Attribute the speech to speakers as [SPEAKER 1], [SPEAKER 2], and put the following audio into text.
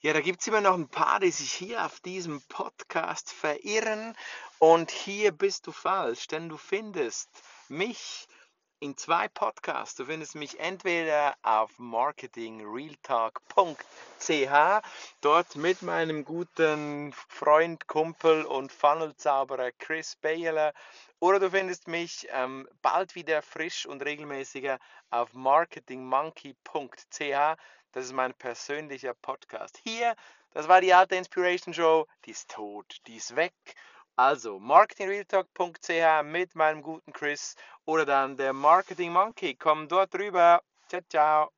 [SPEAKER 1] Ja, da gibt es immer noch ein paar, die sich hier auf diesem Podcast verirren. Und hier bist du falsch, denn du findest mich in zwei Podcasts. Du findest mich entweder auf marketingrealtalk.ch, dort mit meinem guten Freund, Kumpel und Funnelzauberer Chris Baylor, oder du findest mich ähm, bald wieder frisch und regelmäßiger auf marketingmonkey.ch. Das ist mein persönlicher Podcast. Hier, das war die alte Inspiration Show, die ist tot, die ist weg. Also marketingrealtalk.ch mit meinem guten Chris oder dann der Marketing Monkey. Komm dort rüber. Ciao, ciao.